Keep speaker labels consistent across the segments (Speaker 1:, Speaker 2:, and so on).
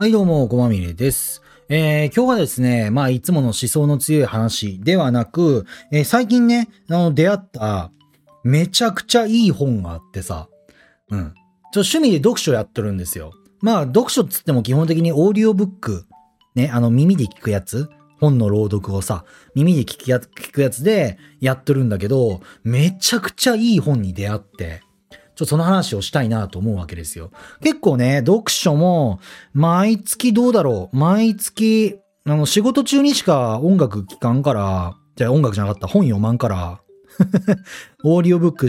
Speaker 1: はい、どうも、ごまみれです。えー、今日はですね、まあ、いつもの思想の強い話ではなく、えー最近ね、あの、出会った、めちゃくちゃいい本があってさ、うん。ちょ、趣味で読書やってるんですよ。まあ、読書っつっても基本的にオーディオブック、ね、あの、耳で聞くやつ本の朗読をさ、耳で聞くやつ聞くやつでやってるんだけど、めちゃくちゃいい本に出会って、ちょっとその話をしたいなと思うわけですよ。結構ね、読書も、毎月どうだろう毎月、あの、仕事中にしか音楽聴かんから、じゃあ音楽じゃなかった、本読まんから、オーディオブック、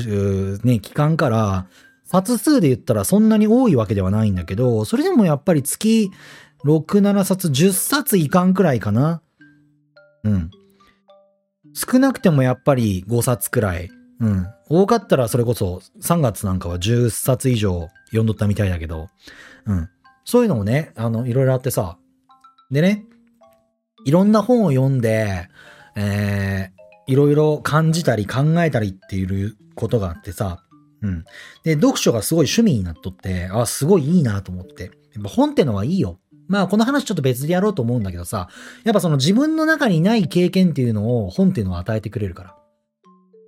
Speaker 1: ね、聞かんから、冊数で言ったらそんなに多いわけではないんだけど、それでもやっぱり月6、7冊、10冊いかんくらいかな。うん。少なくてもやっぱり5冊くらい。うん。多かったらそれこそ3月なんかは10冊以上読んどったみたいだけど、うん。そういうのもね、あの、いろいろあってさ。でね、いろんな本を読んで、えー、いろいろ感じたり考えたりっていうことがあってさ、うん。で、読書がすごい趣味になっとって、あ、すごいいいなと思って。やっぱ本ってのはいいよ。まあ、この話ちょっと別でやろうと思うんだけどさ、やっぱその自分の中にない経験っていうのを本っていうのは与えてくれるから。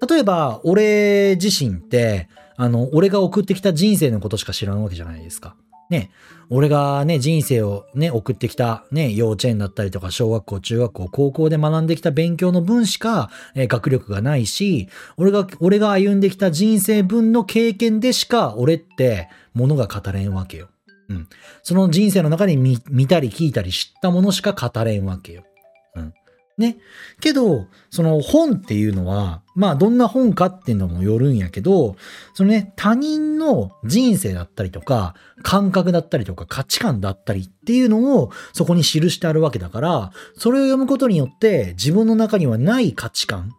Speaker 1: 例えば、俺自身って、あの、俺が送ってきた人生のことしか知らんわけじゃないですか。ね。俺がね、人生をね、送ってきたね、幼稚園だったりとか、小学校、中学校、高校で学んできた勉強の分しか、え学力がないし、俺が、俺が歩んできた人生分の経験でしか、俺って、ものが語れんわけよ。うん。その人生の中で見見たり聞いたり知ったものしか語れんわけよ。ね。けど、その本っていうのは、まあどんな本かっていうのもよるんやけど、そのね、他人の人生だったりとか、感覚だったりとか価値観だったりっていうのをそこに記してあるわけだから、それを読むことによって自分の中にはない価値観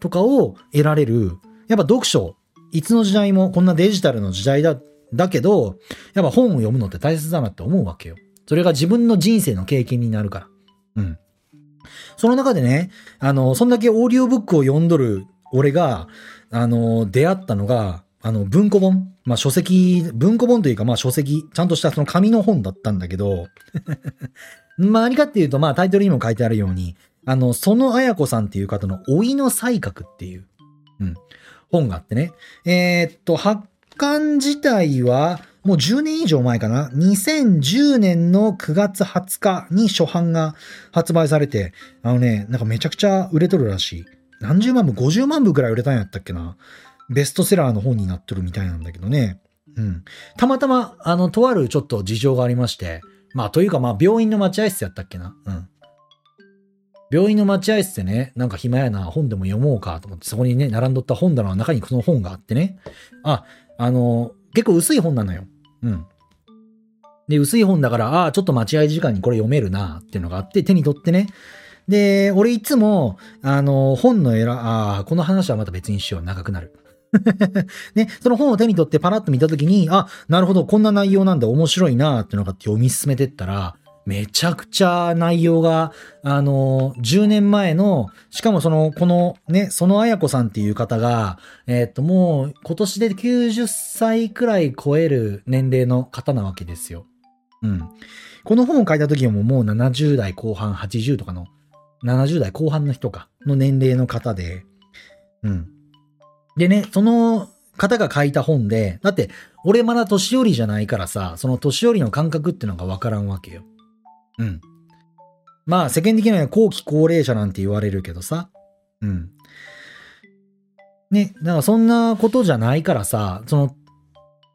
Speaker 1: とかを得られる。やっぱ読書、いつの時代もこんなデジタルの時代だ、だけど、やっぱ本を読むのって大切だなって思うわけよ。それが自分の人生の経験になるから。うん。その中でね、あの、そんだけオーディオブックを読んどる俺が、あの、出会ったのが、あの、文庫本。まあ、書籍、文庫本というか、まあ、書籍、ちゃんとしたその紙の本だったんだけど、まあ、何かっていうと、まあ、タイトルにも書いてあるように、あの、その綾子さんっていう方の老いの才覚っていう、うん、本があってね。えーっと、発刊自体は、もう10年以上前かな？2010年の9月20日に初版が発売されて、あのね、なんかめちゃくちゃ売れとるらしい。何十万部、50万部くらい売れたんやったっけな？ベストセラーの本になってるみたいなんだけどね。うん。たまたま、あの、とあるちょっと事情がありまして、まあ、というかまあ、病院の待合室やったっけな？うん。病院の待合室でね、なんか暇やな、本でも読もうかと思って、そこにね、並んどった本棚の中にその本があってね。あ、あの、結構薄い本なのよ。うん。で、薄い本だから、ああ、ちょっと待合時間にこれ読めるな、っていうのがあって、手に取ってね。で、俺いつも、あの、本の選、ああ、この話はまた別にしよう。長くなる。ね、その本を手に取ってパラッと見たときに、あ、なるほど、こんな内容なんだ、面白いな、っていうのが読み進めてったら、めちゃくちゃ内容が、あの、10年前の、しかもその、このね、その綾子さんっていう方が、えーっと、もう今年で90歳くらい超える年齢の方なわけですよ。うん。この本を書いた時はもうもう70代後半、80とかの、70代後半の人か、の年齢の方で、うん。でね、その方が書いた本で、だって、俺まだ年寄りじゃないからさ、その年寄りの感覚っていうのがわからんわけよ。うん。まあ、世間的には後期高齢者なんて言われるけどさ。うん。ね、だからそんなことじゃないからさ、その、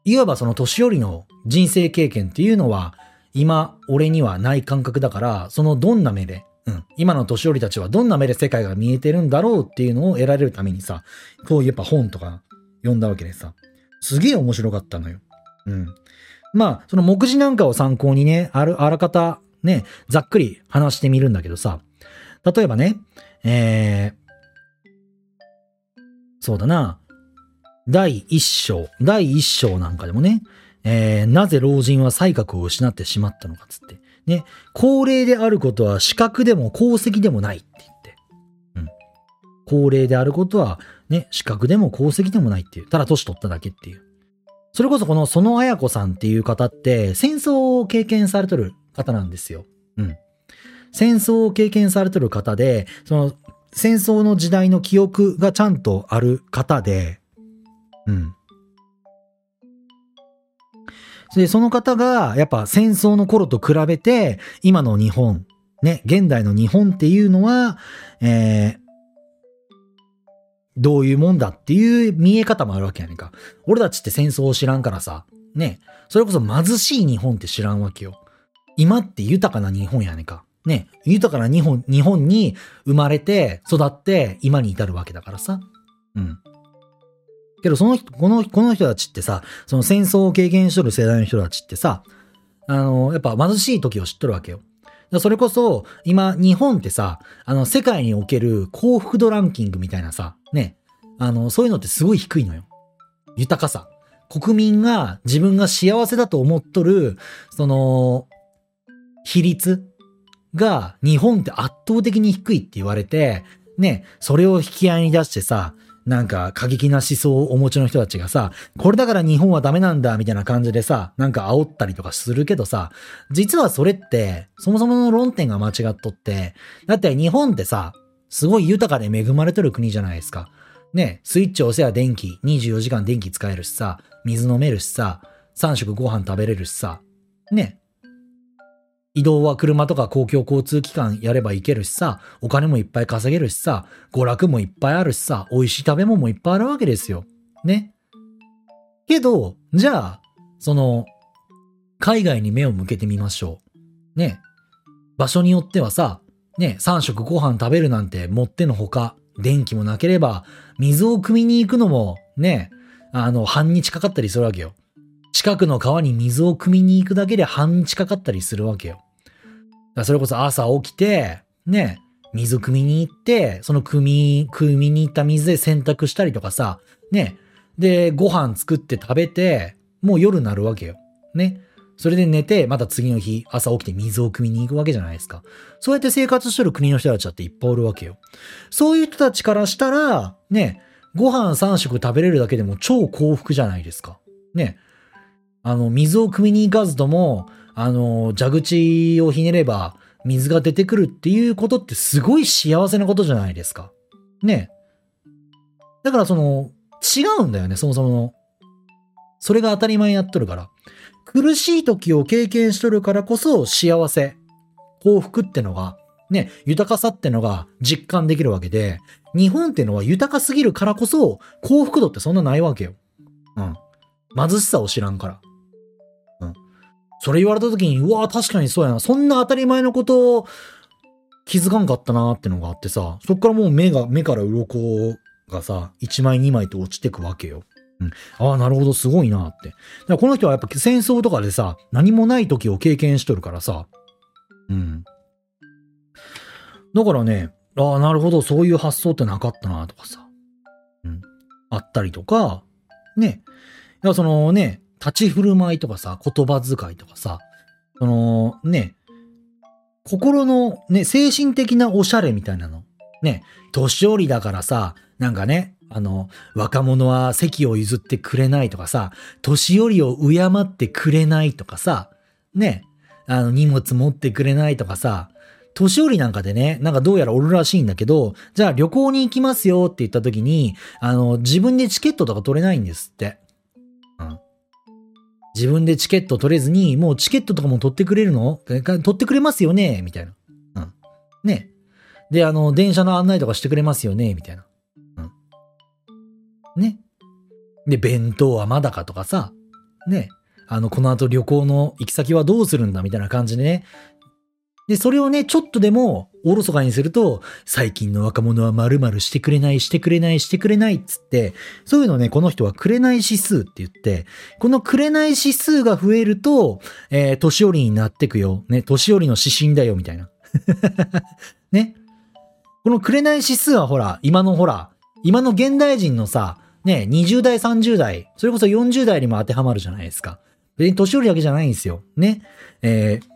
Speaker 1: いわばその年寄りの人生経験っていうのは、今、俺にはない感覚だから、そのどんな目で、うん、今の年寄りたちはどんな目で世界が見えてるんだろうっていうのを得られるためにさ、こういうやっぱ本とか読んだわけでさ、すげえ面白かったのよ。うん。まあ、その目次なんかを参考にね、ある、あらかた、ね、ざっくり話してみるんだけどさ、例えばね、えー、そうだな、第一章、第一章なんかでもね、えー、なぜ老人は才覚を失ってしまったのかつって。ね、高齢であることは資格でも功績でもないって言って。うん。高齢であることは、ね、資格でも功績でもないっていう。ただ年取っただけっていう。それこそこの、その綾子さんっていう方って、戦争を経験されとる方なんですよ。うん。戦争を経験されてる方で、その戦争の時代の記憶がちゃんとある方で、うん。で、その方が、やっぱ戦争の頃と比べて、今の日本、ね、現代の日本っていうのは、えー、どういうもんだっていう見え方もあるわけやねんか。俺たちって戦争を知らんからさ、ね、それこそ貧しい日本って知らんわけよ。今って豊かな日本やねんか。ね、豊かな日本、日本に生まれて、育って、今に至るわけだからさ。うん。けど、その人、この、この人たちってさ、その戦争を経験しとる世代の人たちってさ、あの、やっぱ貧しい時を知っとるわけよ。それこそ、今、日本ってさ、あの、世界における幸福度ランキングみたいなさ、ね、あの、そういうのってすごい低いのよ。豊かさ。国民が自分が幸せだと思っとる、その、比率が日本って圧倒的に低いって言われて、ね、それを引き合いに出してさ、なんか過激な思想をお持ちの人たちがさ、これだから日本はダメなんだみたいな感じでさ、なんか煽ったりとかするけどさ、実はそれって、そもそもの論点が間違っとって、だって日本ってさ、すごい豊かで恵まれてる国じゃないですか。ね、スイッチ押せば電気、24時間電気使えるしさ、水飲めるしさ、3食ご飯食べれるしさ、ね、移動は車とか公共交通機関やれば行けるしさ、お金もいっぱい稼げるしさ、娯楽もいっぱいあるしさ、美味しい食べ物もいっぱいあるわけですよ。ね。けど、じゃあ、その、海外に目を向けてみましょう。ね。場所によってはさ、ね、3食ご飯食べるなんてもってのほか、電気もなければ、水を汲みに行くのも、ね、あの、半日かかったりするわけよ。近くの川に水を汲みに行くだけで半日かかったりするわけよ。それこそ朝起きて、ね、水汲みに行って、その汲み、汲みに行った水で洗濯したりとかさ、ね、で、ご飯作って食べて、もう夜になるわけよ。ね。それで寝て、また次の日、朝起きて水を汲みに行くわけじゃないですか。そうやって生活してる国の人たちだっていっぱいおるわけよ。そういう人たちからしたら、ね、ご飯3食食べれるだけでも超幸福じゃないですか。ね。あの、水を汲みに行かずとも、あの、蛇口をひねれば水が出てくるっていうことってすごい幸せなことじゃないですか。ね。だからその、違うんだよね、そもそもの。それが当たり前にやっとるから。苦しい時を経験しとるからこそ幸せ、幸福ってのが、ね、豊かさってのが実感できるわけで、日本ってのは豊かすぎるからこそ幸福度ってそんなないわけよ。うん。貧しさを知らんから。それ言われた時に、うわ確かにそうやな。そんな当たり前のことを気づかんかったなってのがあってさ、そっからもう目が、目から鱗がさ、1枚2枚と落ちてくわけよ。うん。ああ、なるほど、すごいなって。だからこの人はやっぱ戦争とかでさ、何もない時を経験しとるからさ、うん。だからね、ああ、なるほど、そういう発想ってなかったなとかさ、うん。あったりとか、ね。いや、そのね、立ち振る舞いとかさ、言葉遣いとかさ、そのね、心のね、精神的なおしゃれみたいなの。ね、年寄りだからさ、なんかね、あの、若者は席を譲ってくれないとかさ、年寄りを敬ってくれないとかさ、ね、あの、荷物持ってくれないとかさ、年寄りなんかでね、なんかどうやらおるらしいんだけど、じゃあ旅行に行きますよって言った時に、あの、自分でチケットとか取れないんですって。自分でチケット取れずに、もうチケットとかも取ってくれるの？取ってくれますよね？みたいな。うん。ね。で、あの、電車の案内とかしてくれますよね？みたいな。うん。ね。で、弁当はまだかとかさ、ね。あの、この後旅行の行き先はどうするんだ？みたいな感じでね、で、それをね、ちょっとでもおろそかにすると、最近の若者は〇〇してくれない、してくれない、してくれないっつって、そういうのね、この人はくれない指数って言って、このくれない指数が増えると、えー、年寄りになってくよ。ね、年寄りの指針だよ、みたいな。ね。このくれない指数はほら、今のほら、今の現代人のさ、ね、20代、30代、それこそ40代にも当てはまるじゃないですか。別に年寄りだけじゃないんですよ。ね。えー、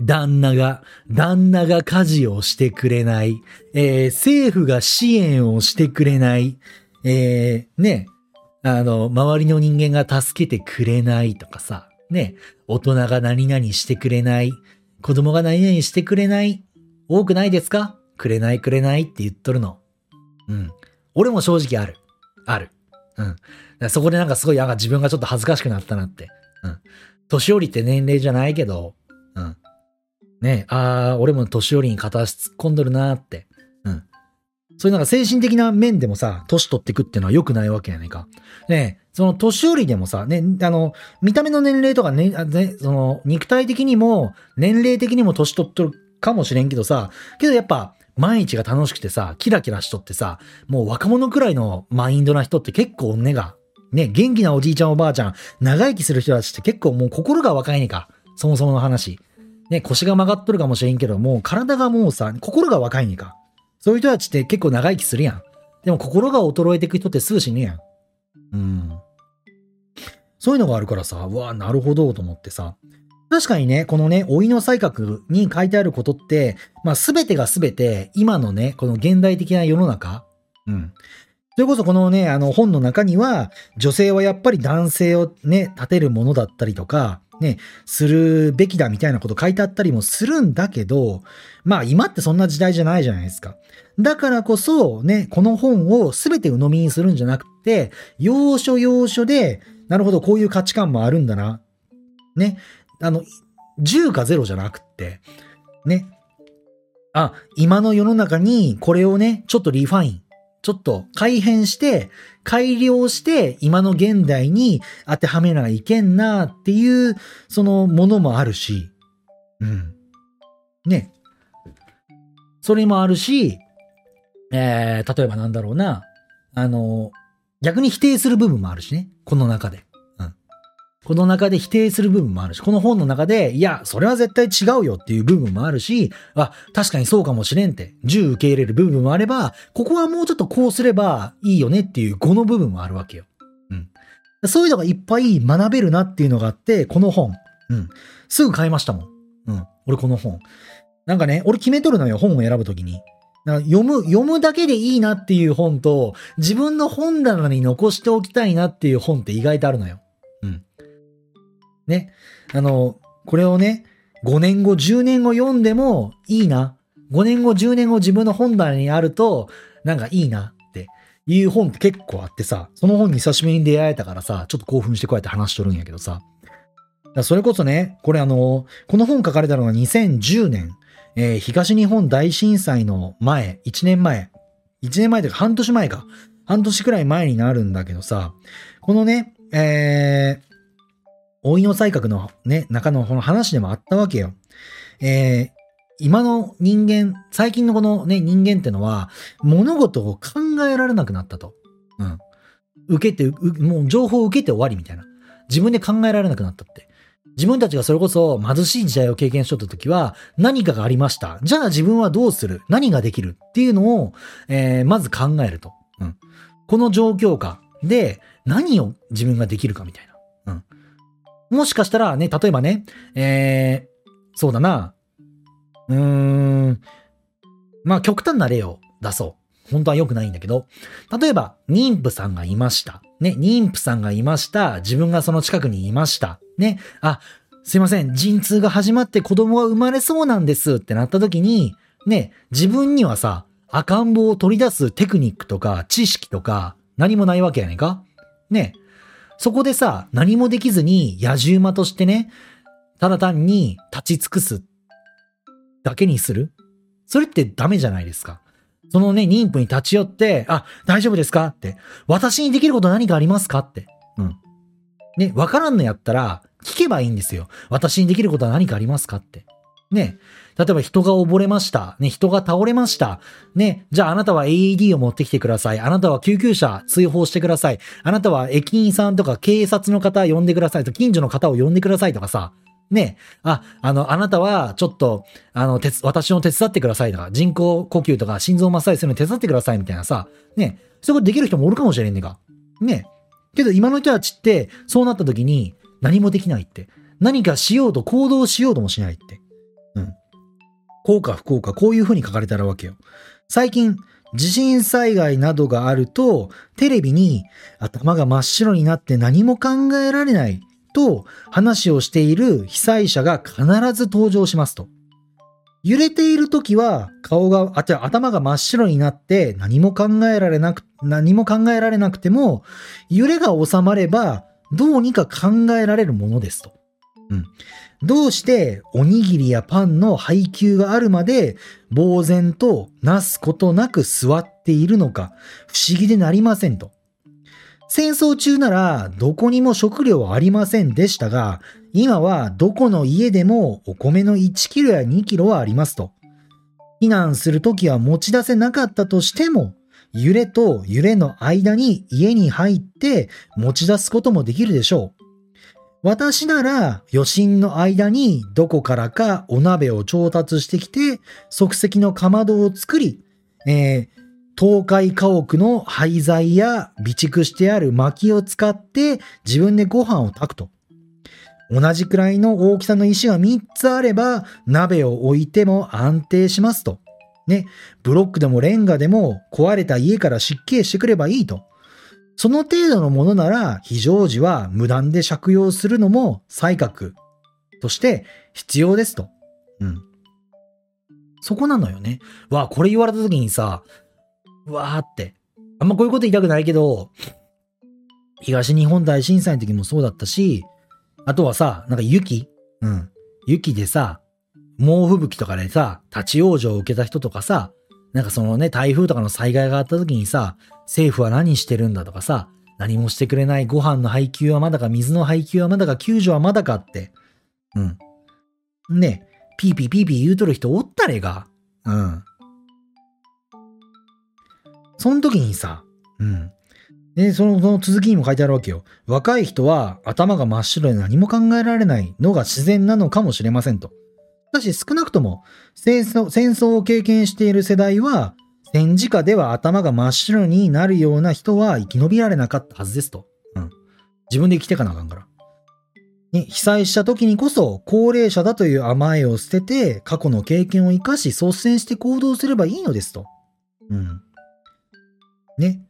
Speaker 1: 旦那が、旦那が家事をしてくれない、えー、政府が支援をしてくれない、えー、ね、あの、周りの人間が助けてくれないとかさ、ね、大人が何々してくれない、子供が何々してくれない、多くないですか？くれないくれないって言っとるの。うん。俺も正直ある。ある。うん。そこでなんかすごい、なんか自分がちょっと恥ずかしくなったなって。うん。年寄りって年齢じゃないけど、うん。ねあー、俺も年寄りに片足突っ込んどるなーって。うん。そういうなんか精神的な面でもさ、年取ってくっていうのは良くないわけやねんか。ねその年寄りでもさ、ね、あの、見た目の年齢とかね、ねその、肉体的にも、年齢的にも年取っとるかもしれんけどさ、けどやっぱ、毎日が楽しくてさ、キラキラしとってさ、もう若者くらいのマインドな人って結構根が、ね、元気なおじいちゃんおばあちゃん、長生きする人たちって結構もう心が若いねか。そもそもの話。ね、腰が曲がっとるかもしれんけど、も体がもうさ、心が若いねか。そういう人たちって結構長生きするやん。でも心が衰えていく人ってすぐ死ぬやん。うん。そういうのがあるからさ、うわなるほどと思ってさ。確かにね、このね、老いの才覚に書いてあることって、まあ全てが全て今のね、この現代的な世の中。うん。それこそこのね、あの本の中には、女性はやっぱり男性をね、立てるものだったりとか、ね、するべきだみたいなこと書いてあったりもするんだけど、まあ今ってそんな時代じゃないじゃないですか。だからこそね、この本を全て鵜呑みにするんじゃなくて、要所要所で、なるほど、こういう価値観もあるんだな。ね。あの、10か0じゃなくて、ね。あ、今の世の中にこれをね、ちょっとリファイン、ちょっと改変して、改良して、今の現代に当てはめないけんなっていう、そのものもあるし、うん。ね。それもあるし、えー、例えばなんだろうな、あの、逆に否定する部分もあるしね、この中で。この中で否定する部分もあるし、この本の中で、いや、それは絶対違うよっていう部分もあるし、あ、確かにそうかもしれんって、10受け入れる部分もあれば、ここはもうちょっとこうすればいいよねっていう5の部分もあるわけよ。うん。そういうのがいっぱい学べるなっていうのがあって、この本。うん。すぐ買いましたもん。うん。俺この本。なんかね、俺決めとるのよ、本を選ぶときに。読む、読むだけでいいなっていう本と、自分の本棚に残しておきたいなっていう本って意外とあるのよ。うん。ね。あの、これをね、5年後、10年後読んでもいいな。5年後、10年後自分の本棚にあると、なんかいいなっていう本って結構あってさ、その本に久しぶりに出会えたからさ、ちょっと興奮してこうやって話しとるんやけどさ。それこそね、これあの、この本書かれたのが2010年。えー東日本大震災の前、1年前、1年前というか半年前か。半年くらい前になるんだけどさ、このね、えー、老いの才覚のね、中のこの話でもあったわけよ。えー、今の人間、最近のこのね、人間ってのは、物事を考えられなくなったと。うん。受けて、もう情報を受けて終わりみたいな。自分で考えられなくなったって。自分たちがそれこそ貧しい時代を経験しとった時は何かがありました。じゃあ自分はどうする？何ができるっていうのを、えーまず考えると。うん。この状況下で何を自分ができるかみたいな。もしかしたらね、例えばね、えー、そうだな。うーん。まあ極端な例を出そう。本当は良くないんだけど、例えば、妊婦さんがいました。ね、妊婦さんがいました。自分がその近くにいました。ね、あ、すいません、陣痛が始まって子供が生まれそうなんですってなった時に、ね、自分にはさ、赤ん坊を取り出すテクニックとか知識とか何もないわけやねんかね、そこでさ、何もできずに野獣馬としてね、ただ単に立ち尽くすだけにするそれってダメじゃないですか。そのね、妊婦に立ち寄って、あ、大丈夫ですか？って。私にできること何かありますか？って。うん。ね、わからんのやったら、聞けばいいんですよ。私にできることは何かありますか？って。ね。例えば人が溺れました。ね、人が倒れました。ね、じゃああなたは AED を持ってきてください。あなたは救急車通報してください。あなたは駅員さんとか警察の方呼んでください、近所の方を呼んでくださいとかさ。ね、あ、あの、あなたはちょっと、あの、私の手伝ってくださいとか、人工呼吸とか心臓マッサージするの手伝ってくださいみたいなさ。ね、そういうことできる人もおるかもしれんねんか。ね。けど今の人たちって、そうなった時に何もできないって。何かしようと行動しようともしないって。うん。効果不効果、こういう風に書かれてあるわけよ。最近、地震災害などがあると、テレビに頭が真っ白になって何も考えられないと話をしている被災者が必ず登場しますと。揺れている時は顔が、あ、違う、頭が真っ白になって何も考えられなく、何も考えられなくても、揺れが収まればどうにか考えられるものですと。うん。どうしておにぎりやパンの配給があるまで呆然となすことなく座っているのか不思議でなりませんと。戦争中ならどこにも食料はありませんでしたが、今はどこの家でもお米の1キロや2キロはありますと。避難するときは持ち出せなかったとしても、揺れと揺れの間に家に入って持ち出すこともできるでしょう。私なら余震の間にどこからかお鍋を調達してきて即席のかまどを作り、えー、倒壊家屋の廃材や備蓄してある薪を使って自分でご飯を炊くと。同じくらいの大きさの石が3つあれば鍋を置いても安定しますと。ね、ブロックでもレンガでも壊れた家から湿気してくればいいと。その程度のものなら非常時は無断で借用するのも採覚として必要ですと。うん。そこなのよね。わあ、これ言われた時にさ、わーって。あんまこういうこと言いたくないけど、東日本大震災の時もそうだったし、あとはさ、なんか雪うん。雪でさ、猛吹雪とかでさ、立ち往生を受けた人とかさ、なんかそのね、台風とかの災害があった時にさ、政府は何してるんだとかさ、何もしてくれないご飯の配給はまだか、水の配給はまだか、救助はまだかって。うん。ね、ピーピーピーピー言うとる人おったれが。うん。その時にさ、うん。で、その、その続きにも書いてあるわけよ。若い人は頭が真っ白で何も考えられないのが自然なのかもしれませんと。しかし少なくとも戦争戦争を経験している世代は戦時下では頭が真っ白になるような人は生き延びられなかったはずですと。うん。自分で生きてかなあかんから。ね、被災した時にこそ高齢者だという甘えを捨てて過去の経験を生かし率先して行動すればいいのですと。うん。ね。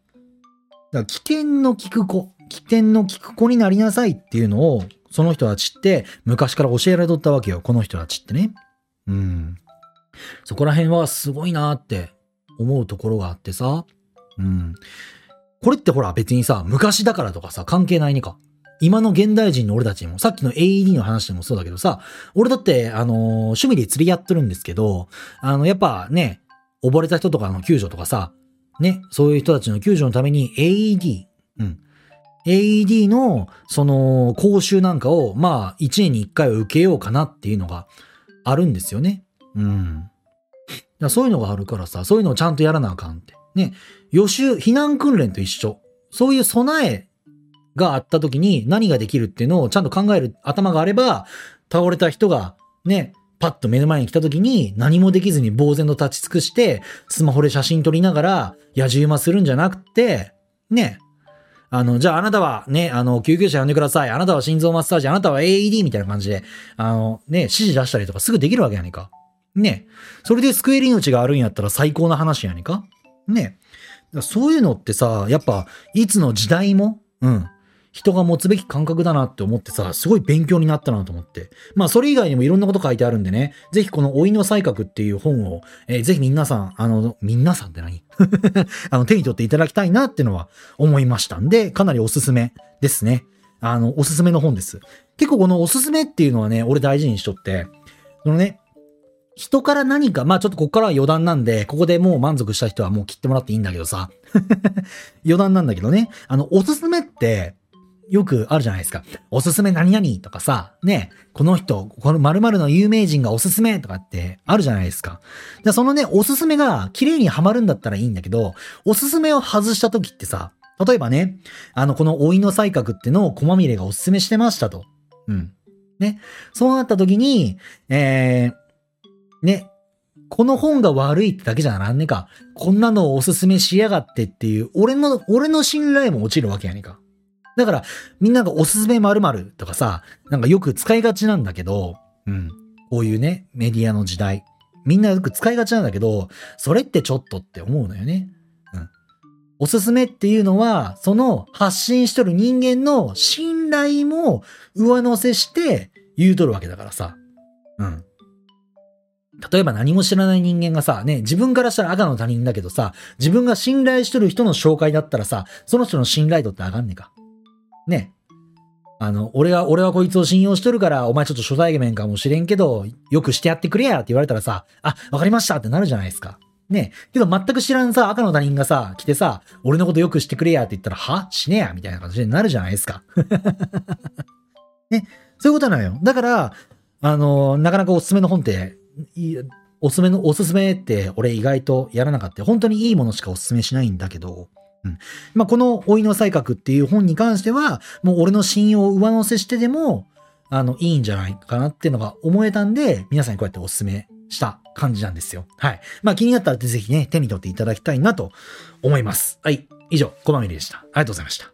Speaker 1: だから危険の効く子、危険の効く子になりなさいっていうのを、その人たちって昔から教えられとったわけよ。この人たちってね。うん。そこら辺はすごいなって思うところがあってさ。うん。これってほら別にさ、昔だからとかさ、関係ないねか。今の現代人の俺たちにも、さっきの AED の話でもそうだけどさ、俺だって、あのー、趣味で釣りやってるんですけど、あの、やっぱね、溺れた人とかの救助とかさ、ね、そういう人たちの救助のために AED、うん。AED の、その、講習なんかを、まあ、1年に1回は受けようかなっていうのがあるんですよね。うん。そういうのがあるからさ、そういうのをちゃんとやらなあかんって。ね、予習、避難訓練と一緒。そういう備えがあった時に何ができるっていうのをちゃんと考える頭があれば、倒れた人がね、パッと目の前に来た時に何もできずに呆然と立ち尽くして、スマホで写真撮りながら、野じ馬するんじゃなくて、ね、あの、じゃああなたはね、あの、救急車呼んでください。あなたは心臓マッサージ、あなたは AED みたいな感じで、あの、ね、指示出したりとかすぐできるわけやねんか。ね。それで救える命があるんやったら最高な話やねんか。ね。そういうのってさ、やっぱ、いつの時代も、うん。人が持つべき感覚だなって思ってさ、すごい勉強になったなと思って。まあ、それ以外にもいろんなこと書いてあるんでね、ぜひこの老いの才覚っていう本を、えー、ぜひ皆さん、あの、皆さんって何？あの、手に取っていただきたいなってのは思いましたんで、かなりおすすめですね。あの、おすすめの本です。結構このおすすめっていうのはね、俺大事にしとって、そのね、人から何か、まあちょっとここからは余談なんで、ここでもう満足した人はもう切ってもらっていいんだけどさ。余談なんだけどね。あの、おすすめって、よくあるじゃないですか。おすすめ何々とかさ、ね、この人、この〇〇の有名人がおすすめとかってあるじゃないですか。でそのね、おすすめが綺麗にはまるんだったらいいんだけど、おすすめを外した時ってさ、例えばね、あの、この老いの才覚ってのを小まみれがおすすめしてましたと。うん。ね。そうなった時に、えー、ね、この本が悪いってだけじゃなんねえか。こんなのをおすすめしやがってっていう、俺の、俺の信頼も落ちるわけやねんか。だから、みんながおすすめ〇〇とかさ、なんかよく使いがちなんだけど、うん。こういうね、メディアの時代。みんなよく使いがちなんだけど、それってちょっとって思うのよね。うん。おすすめっていうのは、その発信しとる人間の信頼も上乗せして言うとるわけだからさ。うん。例えば何も知らない人間がさ、ね、自分からしたら赤の他人だけどさ、自分が信頼しとる人の紹介だったらさ、その人の信頼度って上がんねえか。ね。あの、俺は、俺はこいつを信用しとるから、お前ちょっと初対面かもしれんけど、よくしてやってくれやって言われたらさ、あ、わかりましたってなるじゃないですか。ね。けど全く知らんさ、赤の他人がさ、来てさ、俺のことよくしてくれやって言ったら、は？しねえやみたいな感じになるじゃないですか。ね。そういうことなのよ。だから、あの、なかなかおすすめの本って、おすすめの、おすすめって俺意外とやらなかった。本当にいいものしかおすすめしないんだけど、うん。まあ、この老いの才覚っていう本に関しては、もう俺の信用を上乗せしてでも、あの、いいんじゃないかなっていうのが思えたんで、皆さんにこうやっておすすめした感じなんですよ。はい。まあ気になったらぜひね、手に取っていただきたいなと思います。はい。以上、コマミリでした。ありがとうございました。